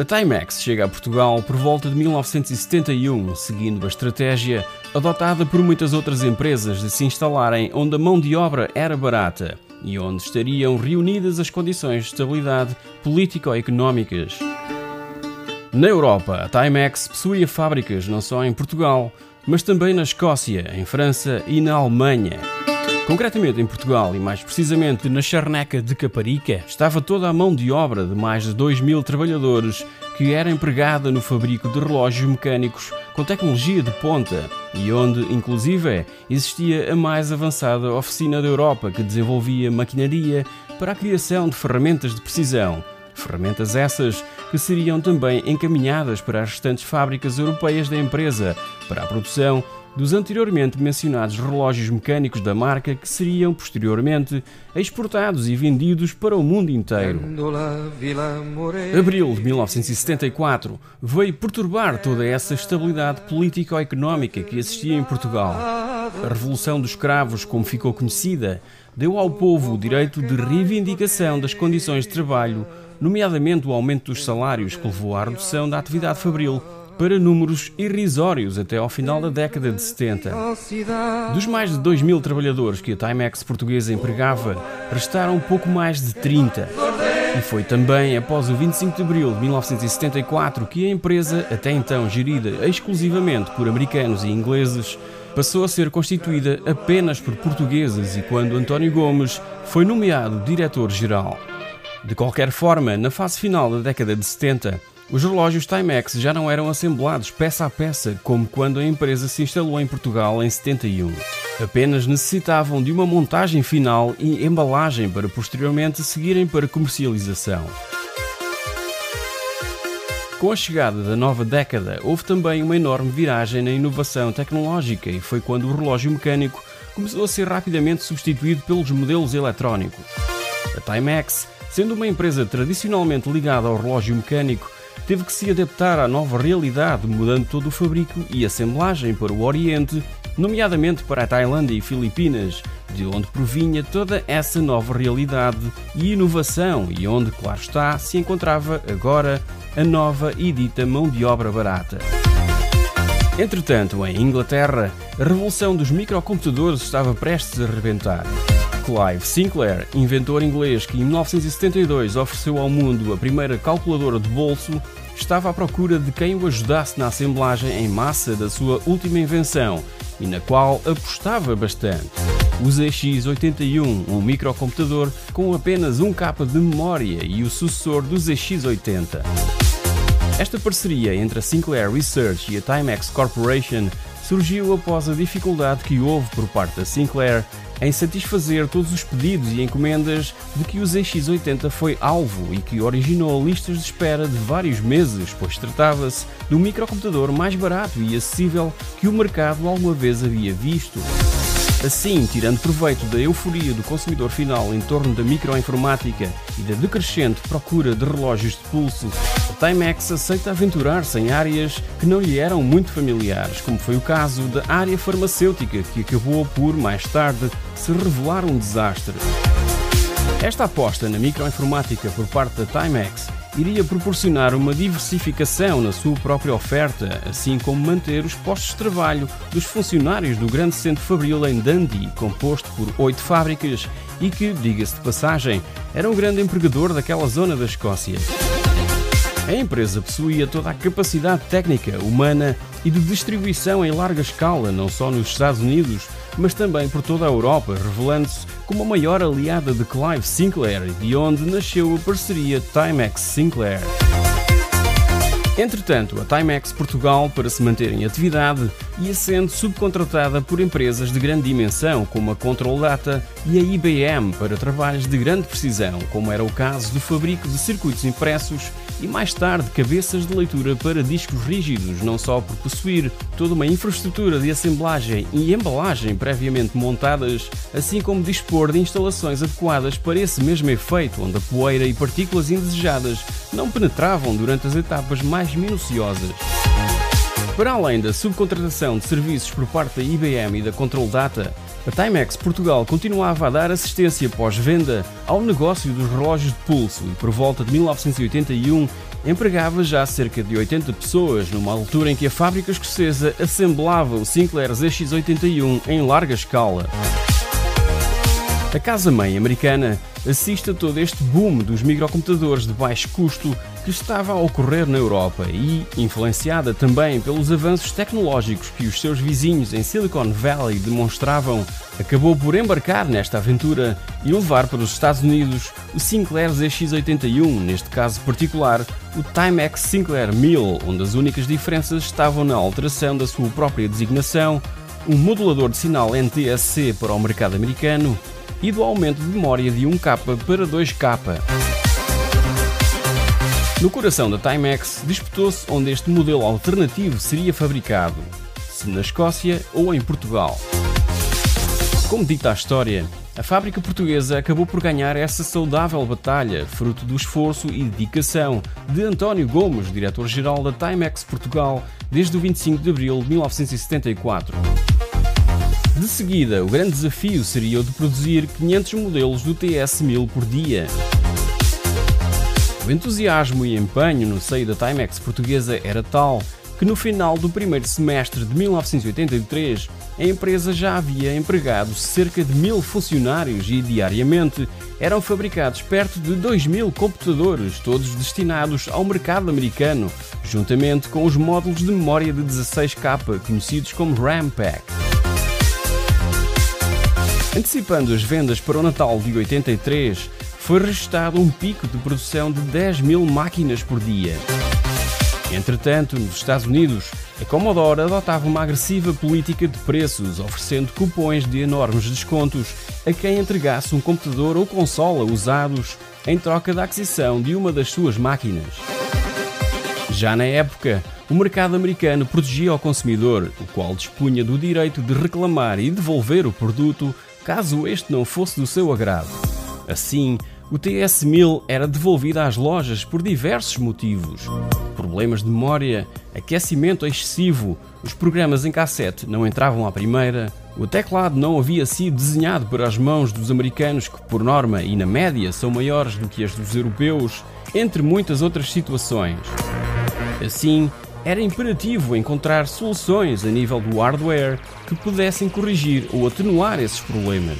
A Timex chega a Portugal por volta de 1971, seguindo a estratégia adotada por muitas outras empresas de se instalarem onde a mão de obra era barata e onde estariam reunidas as condições de estabilidade político-económicas. Na Europa, a Timex possuía fábricas não só em Portugal, mas também na Escócia, em França e na Alemanha. Concretamente em Portugal e mais precisamente na charneca de Caparica, estava toda a mão de obra de mais de 2 mil trabalhadores que era empregada no fabrico de relógios mecânicos com tecnologia de ponta e onde, inclusive, existia a mais avançada oficina da Europa que desenvolvia maquinaria para a criação de ferramentas de precisão. Ferramentas essas que seriam também encaminhadas para as restantes fábricas europeias da empresa para a produção dos anteriormente mencionados relógios mecânicos da marca que seriam posteriormente exportados e vendidos para o mundo inteiro. Abril de 1974 veio perturbar toda essa estabilidade político-económica que existia em Portugal. A Revolução dos Cravos, como ficou conhecida, deu ao povo o direito de reivindicação das condições de trabalho, nomeadamente o aumento dos salários que levou à redução da atividade fabril para números irrisórios até ao final da década de 70. Dos mais de 2 mil trabalhadores que a Timex portuguesa empregava, restaram pouco mais de 30. E foi também após o 25 de abril de 1974 que a empresa, até então gerida exclusivamente por americanos e ingleses, passou a ser constituída apenas por portugueses e quando António Gomes foi nomeado diretor-geral. De qualquer forma, na fase final da década de 70, os relógios Timex já não eram assemblados peça a peça como quando a empresa se instalou em Portugal em 71. Apenas necessitavam de uma montagem final e embalagem para posteriormente seguirem para comercialização. Com a chegada da nova década, houve também uma enorme viragem na inovação tecnológica e foi quando o relógio mecânico começou a ser rapidamente substituído pelos modelos eletrónicos. A Timex, sendo uma empresa tradicionalmente ligada ao relógio mecânico, teve que se adaptar à nova realidade, mudando todo o fabrico e assemblagem para o Oriente, nomeadamente para a Tailândia e Filipinas, de onde provinha toda essa nova realidade e inovação e onde, claro está, se encontrava agora a nova e dita mão de obra barata. Entretanto, em Inglaterra, a revolução dos microcomputadores estava prestes a rebentar. Clive Sinclair, inventor inglês que em 1972 ofereceu ao mundo a primeira calculadora de bolso, estava à procura de quem o ajudasse na assemblagem em massa da sua última invenção e na qual apostava bastante. O ZX81, um microcomputador com apenas um capa de memória e o sucessor do ZX80. Esta parceria entre a Sinclair Research e a Timex Corporation surgiu após a dificuldade que houve por parte da Sinclair em satisfazer todos os pedidos e encomendas de que o ZX80 foi alvo e que originou listas de espera de vários meses, pois tratava-se do microcomputador mais barato e acessível que o mercado alguma vez havia visto. Assim, tirando proveito da euforia do consumidor final em torno da microinformática e da decrescente procura de relógios de pulso, Timex aceita aventurar-se em áreas que não lhe eram muito familiares, como foi o caso da área farmacêutica, que acabou por, mais tarde, se revelar um desastre. Esta aposta na microinformática por parte da Timex iria proporcionar uma diversificação na sua própria oferta, assim como manter os postos de trabalho dos funcionários do grande centro fabril em Dundee, composto por oito fábricas e que, diga-se de passagem, era um grande empregador daquela zona da Escócia. A empresa possuía toda a capacidade técnica, humana e de distribuição em larga escala, não só nos Estados Unidos, mas também por toda a Europa, revelando-se como a maior aliada de Clive Sinclair, de onde nasceu a parceria Timex-Sinclair. Entretanto, a Timex Portugal, para se manter em atividade, ia sendo subcontratada por empresas de grande dimensão, como a Control Data e a IBM, para trabalhos de grande precisão, como era o caso do fabrico de circuitos impressos e mais tarde cabeças de leitura para discos rígidos, não só por possuir toda uma infraestrutura de assemblagem e embalagem previamente montadas, assim como dispor de instalações adequadas para esse mesmo efeito, onde a poeira e partículas indesejadas não penetravam durante as etapas mais minuciosas. Para além da subcontratação de serviços por parte da IBM e da Control Data, a Timex Portugal continuava a dar assistência pós-venda ao negócio dos relógios de pulso e por volta de 1981 empregava já cerca de 80 pessoas, numa altura em que a fábrica escocesa assemblava o Sinclair ZX81 em larga escala. A casa-mãe americana assiste a todo este boom dos microcomputadores de baixo custo que estava a ocorrer na Europa e, influenciada também pelos avanços tecnológicos que os seus vizinhos em Silicon Valley demonstravam, acabou por embarcar nesta aventura e levar para os Estados Unidos o Sinclair ZX81, neste caso particular, o Timex Sinclair 1000, onde as únicas diferenças estavam na alteração da sua própria designação, um modulador de sinal NTSC para o mercado americano e do aumento de memória de 1K para 2K. No coração da Timex disputou-se onde este modelo alternativo seria fabricado, se na Escócia ou em Portugal. Como dita a história, a fábrica portuguesa acabou por ganhar essa saudável batalha, fruto do esforço e dedicação de António Gomes, diretor-geral da Timex Portugal, desde o 25 de abril de 1974. Seguida, o grande desafio seria o de produzir 500 modelos do TS-1000 por dia. O entusiasmo e empenho no seio da Timex portuguesa era tal que no final do primeiro semestre de 1983 a empresa já havia empregado cerca de mil funcionários e diariamente eram fabricados perto de 2 mil computadores, todos destinados ao mercado americano, juntamente com os módulos de memória de 16K, conhecidos como RAM Pack. Antecipando as vendas para o Natal de 83, foi registrado um pico de produção de 10 mil máquinas por dia. Entretanto, nos Estados Unidos, a Commodore adotava uma agressiva política de preços, oferecendo cupons de enormes descontos a quem entregasse um computador ou consola usados em troca da aquisição de uma das suas máquinas. Já na época, o mercado americano protegia o consumidor, o qual dispunha do direito de reclamar e devolver o produto caso este não fosse do seu agrado. Assim, o TS-1000 era devolvido às lojas por diversos motivos. Problemas de memória, aquecimento excessivo, os programas em cassete não entravam à primeira, o teclado não havia sido desenhado para as mãos dos americanos, que por norma e na média são maiores do que as dos europeus, entre muitas outras situações. Assim, era imperativo encontrar soluções a nível do hardware que pudessem corrigir ou atenuar esses problemas.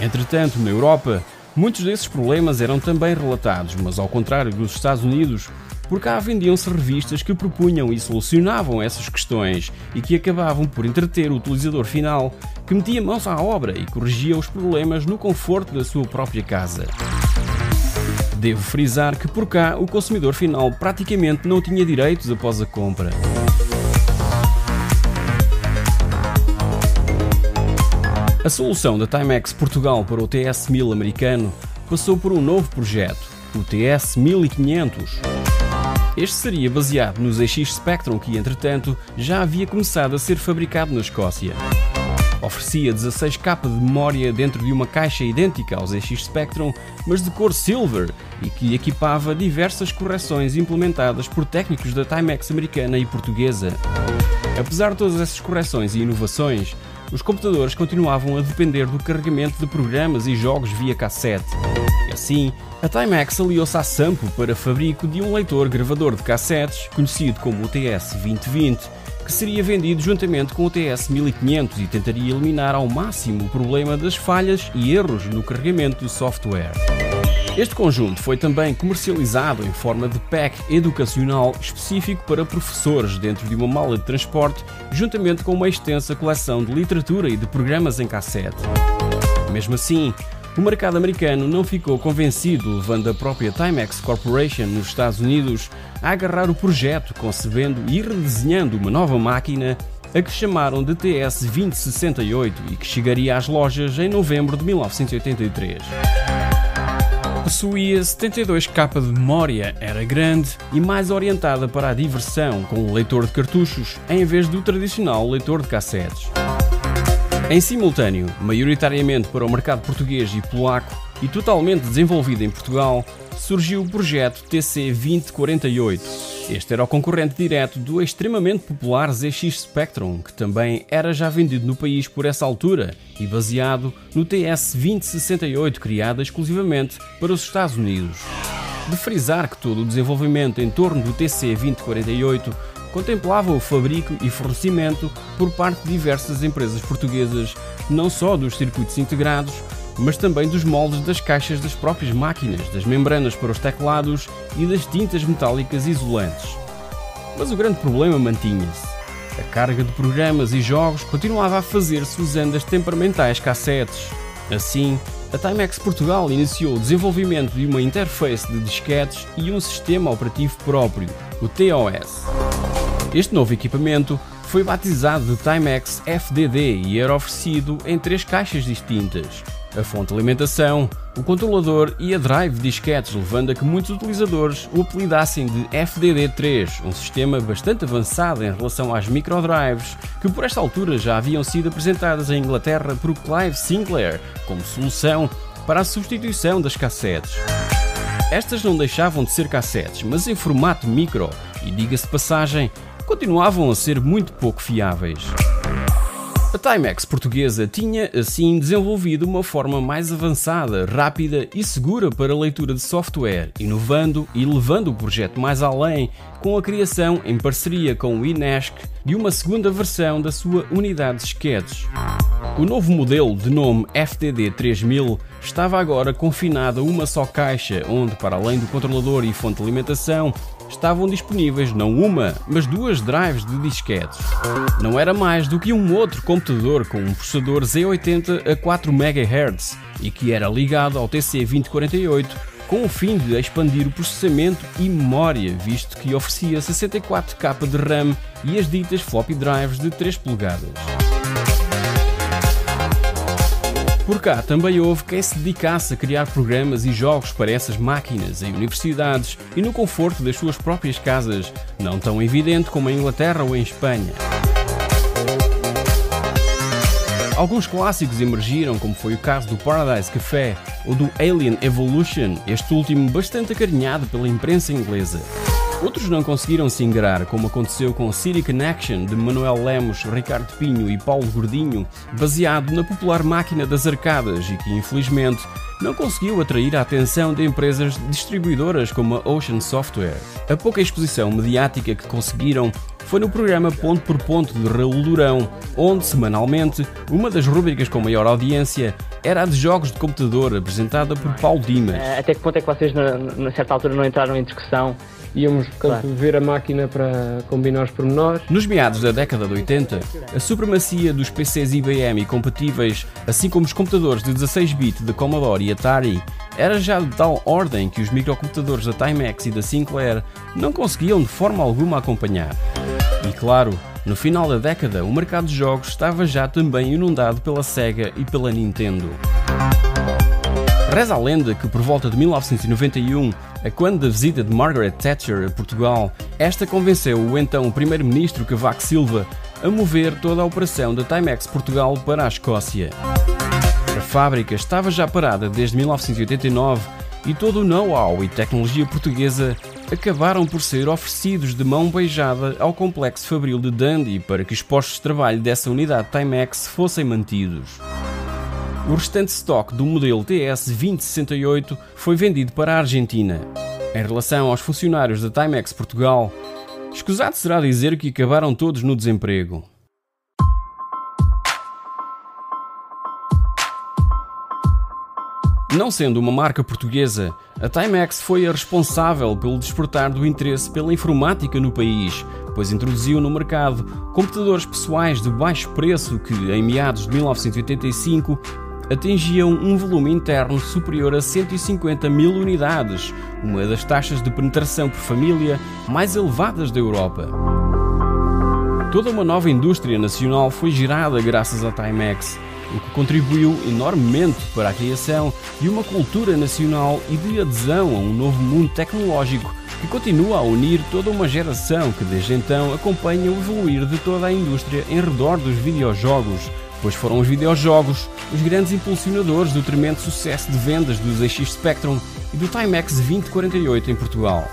Entretanto, na Europa, muitos desses problemas eram também relatados, mas ao contrário dos Estados Unidos, por cá vendiam-se revistas que propunham e solucionavam essas questões e que acabavam por entreter o utilizador final, que metia mãos à obra e corrigia os problemas no conforto da sua própria casa. Devo frisar que por cá o consumidor final praticamente não tinha direitos após a compra. A solução da Timex Portugal para o TS-1000 americano passou por um novo projeto, o TS-1500. Este seria baseado no ZX Spectrum que, entretanto, já havia começado a ser fabricado na Escócia. Oferecia 16K de memória dentro de uma caixa idêntica ao ZX Spectrum, mas de cor silver e que equipava diversas correções implementadas por técnicos da Timex americana e portuguesa. Apesar de todas essas correções e inovações, os computadores continuavam a depender do carregamento de programas e jogos via cassete. E assim, a Timex aliou-se à Sampo para fabrico de um leitor gravador de cassetes, conhecido como o TS-2020, que seria vendido juntamente com o TS-1500 e tentaria eliminar ao máximo o problema das falhas e erros no carregamento do software. Este conjunto foi também comercializado em forma de pack educacional específico para professores dentro de uma mala de transporte, juntamente com uma extensa coleção de literatura e de programas em cassete. Mesmo assim, o mercado americano não ficou convencido, levando a própria Timex Corporation nos Estados Unidos a agarrar o projeto, concebendo e redesenhando uma nova máquina, a que chamaram de TS-2068 e que chegaria às lojas em novembro de 1983. Possuía 72K de memória, era grande e mais orientada para a diversão, com um leitor de cartuchos em vez do tradicional leitor de cassetes. Em simultâneo, maioritariamente para o mercado português e polaco e totalmente desenvolvido em Portugal, surgiu o projeto TC 2048. Este era o concorrente direto do extremamente popular ZX Spectrum, que também era já vendido no país por essa altura e baseado no TS 2068, criado exclusivamente para os Estados Unidos. de frisar que todo o desenvolvimento em torno do TC2048 contemplava o fabrico e fornecimento por parte de diversas empresas portuguesas, não só dos circuitos integrados, mas também dos moldes das caixas das próprias máquinas, das membranas para os teclados e das tintas metálicas isolantes. Mas o grande problema mantinha-se. A carga de programas e jogos continuava a fazer-se usando as temperamentais cassetes. Assim, a Timex Portugal iniciou o desenvolvimento de uma interface de disquetes e um sistema operativo próprio, o TOS. Este novo equipamento foi batizado de Timex FDD e era oferecido em três caixas distintas: a fonte de alimentação, o controlador e a drive de disquetes, levando a que muitos utilizadores o apelidassem de FDD3, um sistema bastante avançado em relação às microdrives, que por esta altura já haviam sido apresentadas em Inglaterra por Clive Sinclair como solução para a substituição das cassetes. Estas não deixavam de ser cassetes, mas em formato micro, e diga-se passagem, continuavam a ser muito pouco fiáveis. A Timex portuguesa tinha, assim, desenvolvido uma forma mais avançada, rápida e segura para a leitura de software, inovando e levando o projeto mais além com a criação, em parceria com o INESC, de uma segunda versão da sua unidade de disquetes. O novo modelo, de nome FTD 3000, estava agora confinado a uma só caixa, onde, para além do controlador e fonte de alimentação, estavam disponíveis não uma, mas duas drives de disquetes. Não era mais do que um outro computador com um processador Z80 a 4 MHz e que era ligado ao TC2048 com o fim de expandir o processamento e memória, visto que oferecia 64K de RAM e as ditas floppy drives de 3 polegadas. Por cá também houve quem se dedicasse a criar programas e jogos para essas máquinas em universidades e no conforto das suas próprias casas, não tão evidente como em Inglaterra ou em Espanha. Alguns clássicos emergiram, como foi o caso do Paradise Café ou do Alien Evolution, este último bastante acarinhado pela imprensa inglesa. Outros não conseguiram se ingrar, como aconteceu com City Connection de Manuel Lemos, Ricardo Pinho e Paulo Gordinho, baseado na popular máquina das arcadas e que, infelizmente, não conseguiu atrair a atenção de empresas distribuidoras como a Ocean Software. A pouca exposição mediática que conseguiram foi no programa Ponto por Ponto de Raul Durão, onde, semanalmente, uma das rubricas com maior audiência era a de jogos de computador, apresentada por Paulo Dimas. Até que ponto é que vocês, na, na certa altura, não entraram em discussão íamos claro. ver a máquina para combinar os pormenores. Nos meados da década de 80, a supremacia dos PCs IBM e compatíveis, assim como os computadores de 16-bit de Commodore e Atari, era já de tal ordem que os microcomputadores da Timex e da Sinclair não conseguiam de forma alguma acompanhar. E claro, no final da década, o mercado de jogos estava já também inundado pela Sega e pela Nintendo. Reza a lenda que por volta de 1991, a quando da visita de Margaret Thatcher a Portugal, esta convenceu o então primeiro-ministro Cavaco Silva a mover toda a operação da Timex Portugal para a Escócia. A fábrica estava já parada desde 1989 e todo o know-how e tecnologia portuguesa acabaram por ser oferecidos de mão beijada ao complexo fabril de Dundee para que os postos de trabalho dessa unidade Timex fossem mantidos. O restante estoque do modelo TS 2068 foi vendido para a Argentina. Em relação aos funcionários da Timex Portugal, escusado será dizer que acabaram todos no desemprego. Não sendo uma marca portuguesa, a Timex foi a responsável pelo despertar do interesse pela informática no país, pois introduziu no mercado computadores pessoais de baixo preço que, em meados de 1985, atingiam um volume interno superior a 150 mil unidades, uma das taxas de penetração por família mais elevadas da Europa. Toda uma nova indústria nacional foi gerada graças à Timex, o que contribuiu enormemente para a criação de uma cultura nacional e de adesão a um novo mundo tecnológico que continua a unir toda uma geração que desde então acompanha o evoluir de toda a indústria em redor dos videojogos, pois foram os videojogos os grandes impulsionadores do tremendo sucesso de vendas do ZX Spectrum e do Timex 2048 em Portugal.